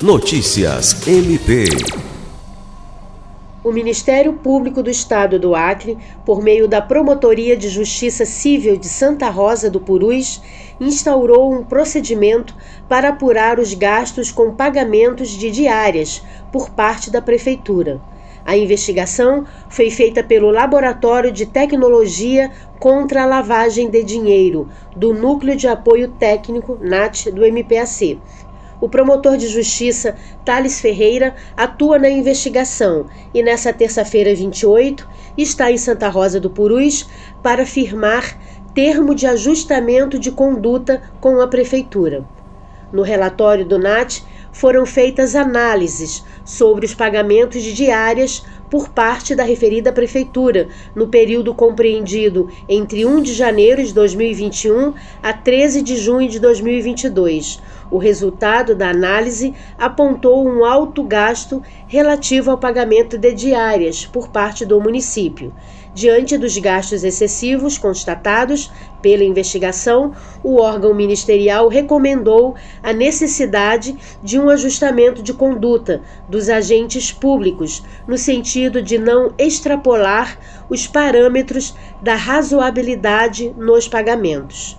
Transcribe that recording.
Notícias MP. O Ministério Público do Estado do Acre, por meio da Promotoria de Justiça Civil de Santa Rosa do Purus, instaurou um procedimento para apurar os gastos com pagamentos de diárias por parte da Prefeitura. A investigação foi feita pelo Laboratório de Tecnologia contra a Lavagem de Dinheiro, do Núcleo de Apoio Técnico, NAT, do MPAC. O promotor de justiça Thales Ferreira atua na investigação e, nessa terça-feira 28, está em Santa Rosa do Purus para firmar termo de ajustamento de conduta com a Prefeitura. No relatório do NAT, foram feitas análises sobre os pagamentos de diárias por parte da referida prefeitura no período compreendido entre 1 de janeiro de 2021 a 13 de junho de 2022. O resultado da análise apontou um alto gasto relativo ao pagamento de diárias por parte do município. Diante dos gastos excessivos constatados pela investigação, o órgão ministerial recomendou a necessidade de um ajustamento de conduta dos agentes públicos, no sentido de não extrapolar os parâmetros da razoabilidade nos pagamentos.